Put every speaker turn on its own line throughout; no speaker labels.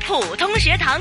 普通学堂。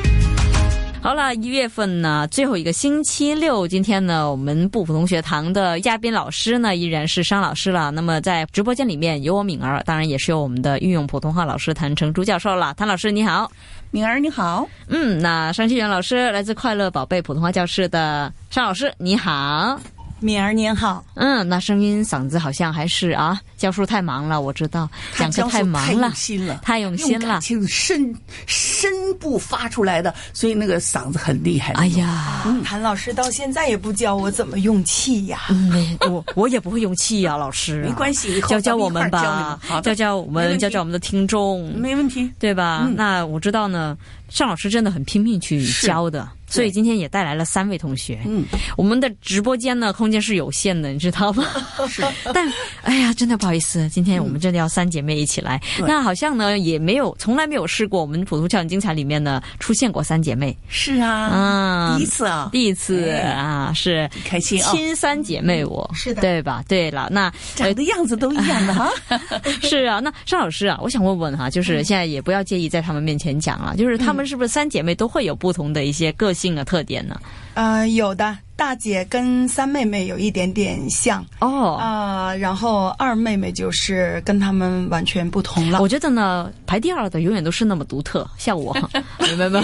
好了，一月份呢，最后一个星期六，今天呢，我们不普通学堂的嘉宾老师呢，依然是商老师了。那么在直播间里面有我敏儿，当然也是有我们的运用普通话老师谭成珠教授了。谭老师你好，
敏儿你好，
嗯，那商庆元老师来自快乐宝贝普通话教室的商老师你好。
敏儿您好，
嗯，那声音嗓子好像还是啊，教书太忙了，我知道讲课太忙了，
太用心了，
太用心了，
用深深部发出来的，所以那个嗓子很厉害。
哎呀，
谭老师到现在也不教我怎么用气呀，
嗯，我我也不会用气呀，老师，
没关系，
教教我们吧，教教我们，教教我们的听众，
没问题，
对吧？那我知道呢，尚老师真的很拼命去教的。所以今天也带来了三位同学。嗯，我们的直播间呢，空间是有限的，你知道吗？
是。
但哎呀，真的不好意思，今天我们真的要三姐妹一起来。那好像呢，也没有从来没有试过，我们普通教育精彩里面呢出现过三姐妹。
是啊，
啊，
第一次啊，
第一次啊，是
开心
啊，亲三姐妹，我
是的，
对吧？对了，那
长的样子都一样的哈。
是啊，那尚老师啊，我想问问哈，就是现在也不要介意在他们面前讲了，就是他们是不是三姐妹都会有不同的一些个性的特点呢？
呃，有的大姐跟三妹妹有一点点像
哦，
啊，然后二妹妹就是跟他们完全不同了。
我觉得呢，排第二的永远都是那么独特，像我，明白吗？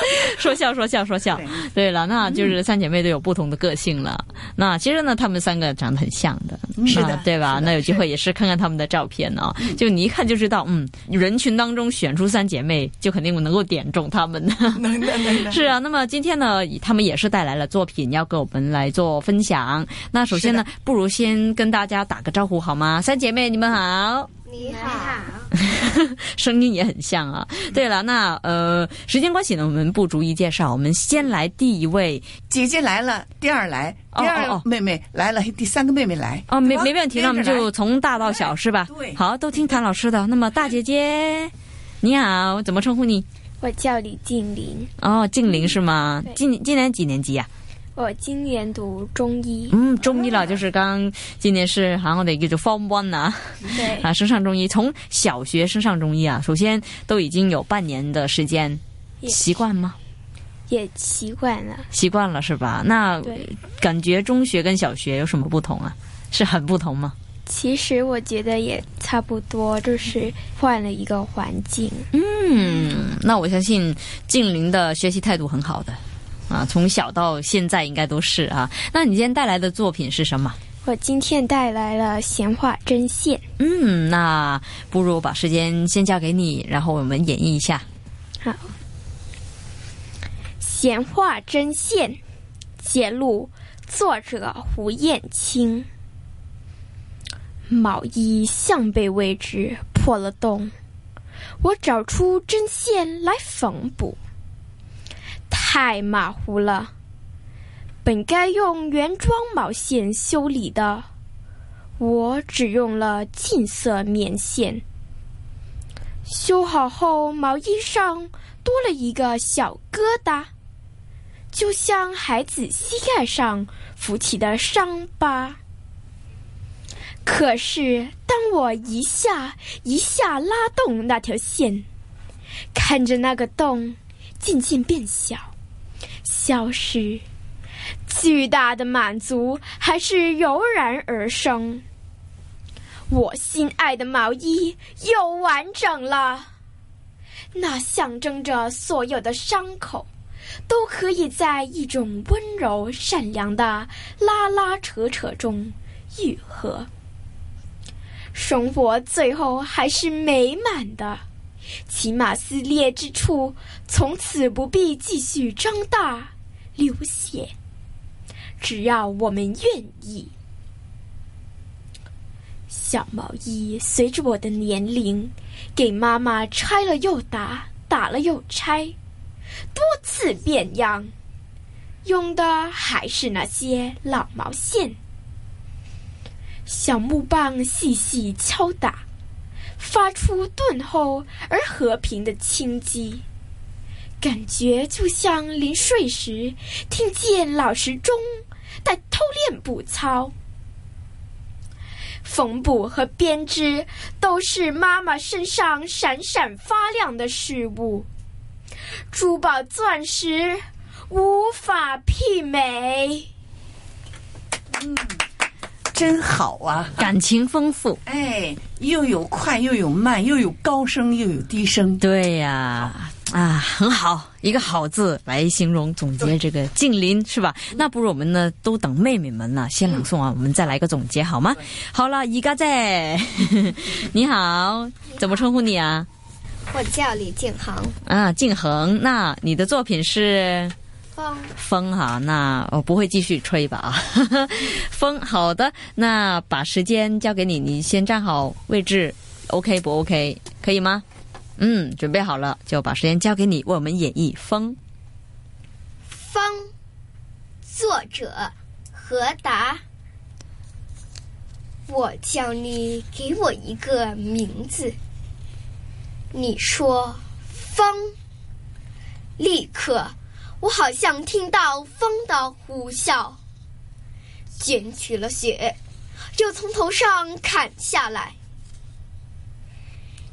说笑说笑说笑，对了，那就是三姐妹都有不同的个性了。那其实呢，她们三个长得很像的，
是的，
对吧？那有机会也是看看她们的照片呢，就你一看就知道，嗯，人群当中选出三姐妹，就肯定能够点中她们。
能的，能的。
是啊，那么今天呢，她们也是带来了作品要跟我们来做分享。那首先呢，不如先跟大家打个招呼好吗？三姐妹，你们好。
你好，
声音也很像啊。对了，那呃，时间关系呢，我们不逐一介绍，我们先来第一位
姐姐来了，第二来，第二妹妹来了，第三个妹妹来。
哦，没没问题，那我们就从大到小是吧？
对，
好，都听谭老师的。那么大姐姐，你好，怎么称呼你？
我叫李静玲。
哦，静玲是吗？今今年几年级呀？
我今年读中医，
嗯，中医了，就是刚今年是好像得叫做 Form One
啊，对
啊，升上中医，从小学升上中医啊，首先都已经有半年的时间，习惯吗？
也习惯了，
习惯了是吧？那感觉中学跟小学有什么不同啊？是很不同吗？
其实我觉得也差不多，就是换了一个环境。
嗯，那我相信静玲的学习态度很好的。啊，从小到现在应该都是啊。那你今天带来的作品是什么？
我今天带来了闲话针线。
嗯，那不如把时间先交给你，然后我们演绎一下。
好，闲话针线，揭露作者胡彦青。毛衣向背位置破了洞，我找出针线来缝补。太马虎了！本该用原装毛线修理的，我只用了近色棉线。修好后，毛衣上多了一个小疙瘩，就像孩子膝盖上浮起的伤疤。可是，当我一下一下拉动那条线，看着那个洞渐渐变小。消失，巨大的满足还是油然而生。我心爱的毛衣又完整了，那象征着所有的伤口都可以在一种温柔善良的拉拉扯扯中愈合。生活最后还是美满的。起码撕裂之处，从此不必继续张大流血。只要我们愿意。小毛衣随着我的年龄，给妈妈拆了又打，打了又拆，多次变样，用的还是那些老毛线。小木棒细细敲打。发出顿后而和平的轻击，感觉就像临睡时听见老师钟在偷练步操。
缝补和编织都是妈妈身上闪闪发亮的事物，珠宝钻石无法媲美。
嗯，真好啊，
感情丰富。
哎，又有快又有慢，又有高声又有低声。
对呀。啊，很好，一个好字来形容总结这个近邻是吧？那不如我们呢，都等妹妹们呢先朗诵啊，我们再来个总结好吗？好了，一个在，你好，怎么称呼你啊？
我叫李静恒。
啊，静恒，那你的作品是
风
风哈？那我不会继续吹吧啊？风，好的，那把时间交给你，你先站好位置，OK 不 OK？可以吗？嗯，准备好了，就把时间交给你，为我们演绎《风》。
风，作者何达。我叫你给我一个名字，你说风，立刻，我好像听到风的呼啸，卷起了雪，就从头上砍下来。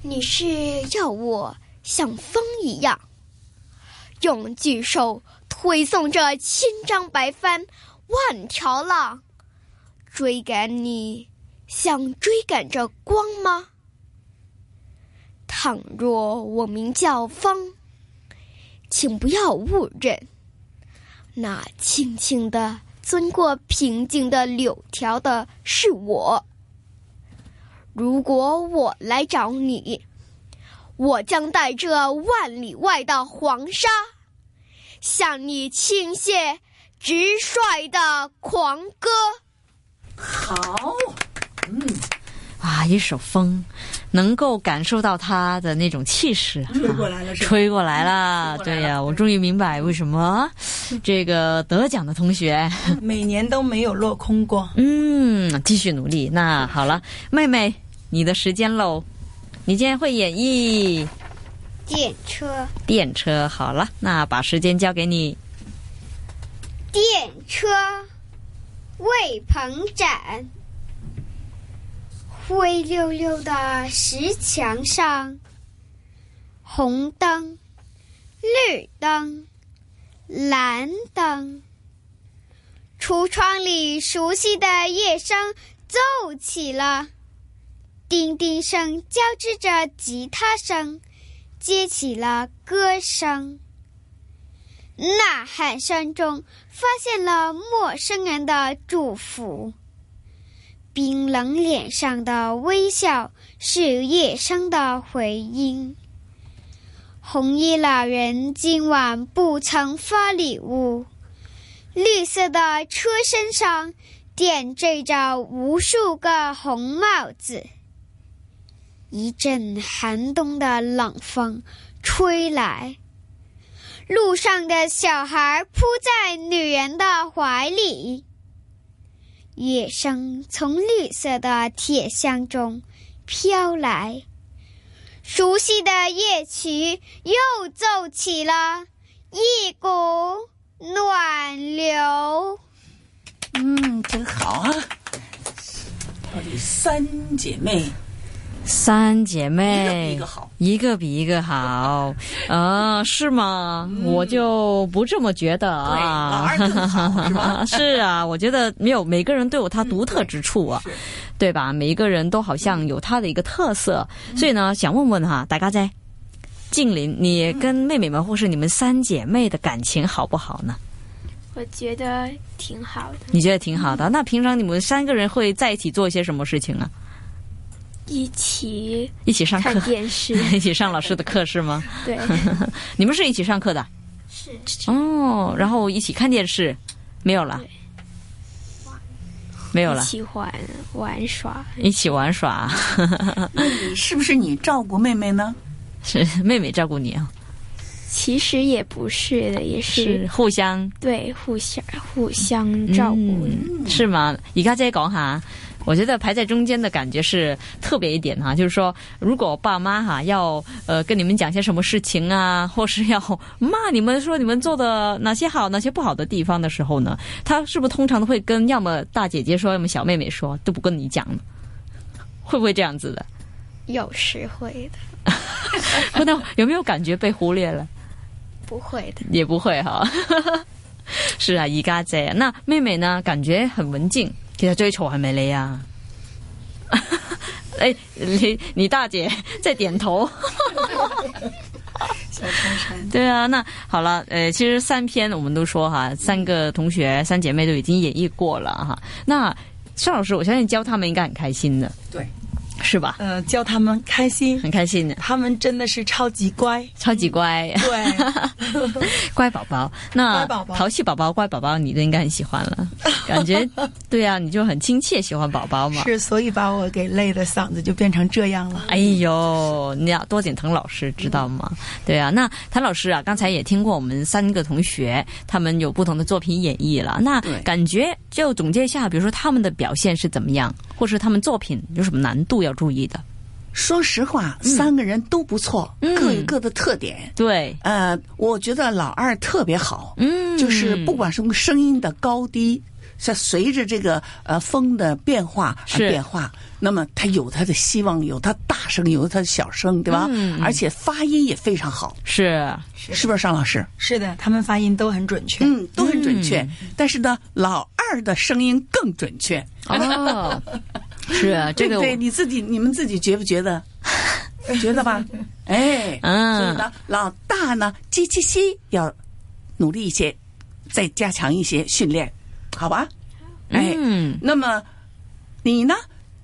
你是要我像风一样，用巨手推送着千张白帆、万条浪，追赶你，像追赶着光吗？倘若我名叫风，请不要误认，那轻轻的钻过平静的柳条的是我。如果我来找你，我将带着万里外的黄沙，向你倾泻直率的狂歌。
好，嗯，
啊，一首风，能够感受到他的那种气势，
吹过来了，
吹过来了。对呀，我终于明白为什么 这个得奖的同学
每年都没有落空过。
嗯，继续努力。那好了，妹妹。你的时间喽，你今天会演绎
电车。
电车好了，那把时间交给你。
电车，魏鹏展。灰溜溜的石墙上，红灯、绿灯、蓝灯，橱窗里熟悉的乐声奏起了。叮叮声交织着吉他声，接起了歌声。呐喊声中发现了陌生人的祝福，冰冷脸上的微笑是夜声的回音。红衣老人今晚不曾发礼物，绿色的车身上点缀着无数个红帽子。一阵寒冬的冷风吹来，路上的小孩扑在女人的怀里。乐声从绿色的铁箱中飘来，熟悉的乐曲又奏起了一股暖流。
嗯，真好啊！到底三姐妹。
三姐妹，
一个比一个好，
一个比一个好，啊，是吗？我就不这么觉得
啊。是吧？
是啊，我觉得没有每个人都有他独特之处啊，对吧？每一个人都好像有他的一个特色，所以呢，想问问哈，大家在静林，你跟妹妹们或是你们三姐妹的感情好不好呢？
我觉得挺好的。
你觉得挺好的？那平常你们三个人会在一起做一些什么事情啊？
一起
一起上课，
电视，
一起上老师的课是吗？
对，
你们是一起上课的？
是
哦，然后一起看电视，没有了，没有了，
喜欢玩玩耍，
一起玩耍。
是不是你照顾妹妹呢？
是妹妹照顾你啊？
其实也不是的，也
是互相
对互相互相照顾，
是吗？而家再讲下。我觉得排在中间的感觉是特别一点哈，就是说，如果爸妈哈要呃跟你们讲些什么事情啊，或是要骂你们说你们做的哪些好哪些不好的地方的时候呢，他是不是通常都会跟要么大姐姐说，要么小妹妹说，都不跟你讲，会不会这样子的？
有时会的，
那有没有感觉被忽略了？
不会的。
也不会哈。是啊，一家姐，那妹妹呢？感觉很文静，其实最嘈係咪你啊？哎，你你大姐 在点头。对啊，那好了，呃，其实三篇我们都说哈，三个同学、三姐妹都已经演绎过了哈。那邵老师，我相信教他们应该很开心的，
对，
是吧？
呃，教他们开心，
很开心。的，
他们真的是超级乖，
超级乖，
对，
乖宝宝。那
乖宝宝。
淘气宝宝、乖宝宝，你都应该很喜欢了，感觉 对啊，你就很亲切，喜欢宝宝嘛。
是，所以把我给累的嗓子就变成这样了。
哎呦，你要多点滕老师，知道吗？对啊，那谭老师啊，刚才也听过我们三个同学他们有不同的作品演绎了，那感觉就总结一下，比如说他们的表现是怎么样，或是他们作品有什么难度要注意的？
说实话，三个人都不错，
嗯
各有各的特点。
对，
呃，我觉得老二特别好，
嗯，
就是不管什么声音的高低，是随着这个呃风的变化而
是
变化，那么他有他的希望，有他大声，有他的小声，对吧？
嗯
而且发音也非常好，
是
是不是，尚老师？
是的，他们发音都很准确。
嗯，都很准确。
嗯
但是呢，老二的声音更准确，
哦，是啊，这个
对对？你自己你们自己觉不觉得？觉得吧？哎，
嗯
所以呢，老大呢，叽叽西要努力一些，再加强一些训练，好吧？哎，
嗯
那么你呢？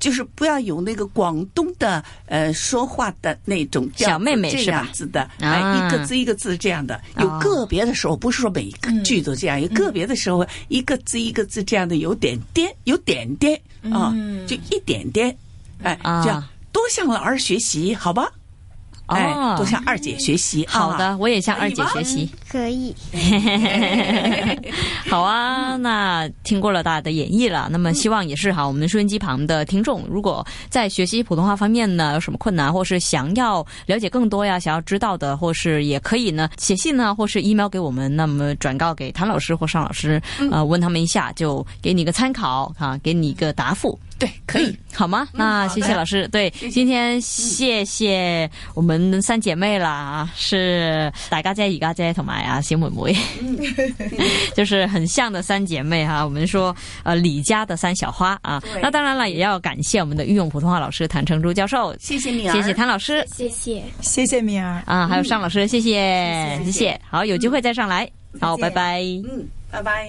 就是不要有那个广东的呃说话的那种
小妹妹
这样子的，
啊。
哎，一个字一个字这样的。有
哦
个别的时候，不是说每一个句都这样，有个别的时候一个字一个字这样的有点颠，有点颠啊，就一点点，哎，
啊。
这样多向老二学习，好吧？哎
哦，
多向二姐学习。啊
好的，我也向二姐
可以吗
学习。
可以，
好啊，那听过了大家的演绎了，那么希望也是哈，我们收音机旁的听众，如果在学习普通话方面呢有什么困难，或是想要了解更多呀，想要知道的，或是也可以呢写信呢，或是 email 给我们，那么转告给谭老师或尚老师，呃，问他们一下，就给你一个参考啊，给你一个答复。
对，可以。
好吗？那谢谢老师。对，今天谢谢我们三姐妹啦，是大家姐、二家姐同埋啊小妹妹，就是很像的三姐妹哈。我们说呃李家的三小花啊，那当然了，也要感谢我们的御用普通话老师谭成珠教授，
谢谢你啊，
谢谢谭老师
谢谢。
谢谢敏儿。
啊，还有尚老师，
谢谢
谢谢。好，有机会再上来。好，拜拜。
嗯，拜拜。